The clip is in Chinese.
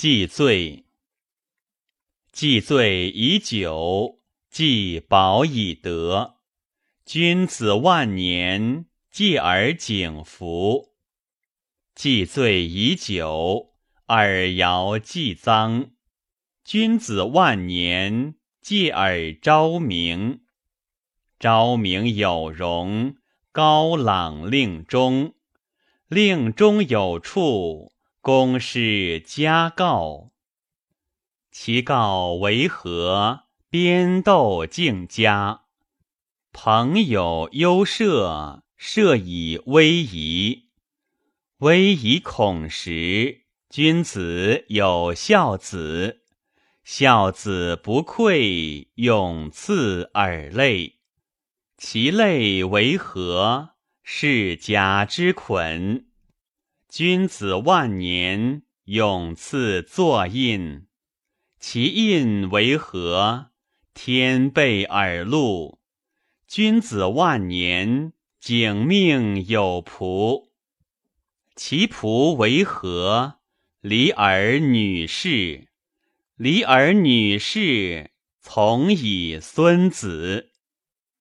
既醉。既醉以久，既饱以德。君子万年，戒而景服。既醉以久，耳摇既脏。君子万年，戒而昭明。昭明有容，高朗令中。令中有处，公师加告。其告为何？边斗敬嘉。朋友忧社，社以威仪。威仪恐时，君子有孝子。孝子不愧，永赐耳类。其类为何？是甲之捆。君子万年，永赐作印。其印为何？天备耳禄。君子万年，景命有仆。其仆为何？离儿女士。离儿女士，从以孙子。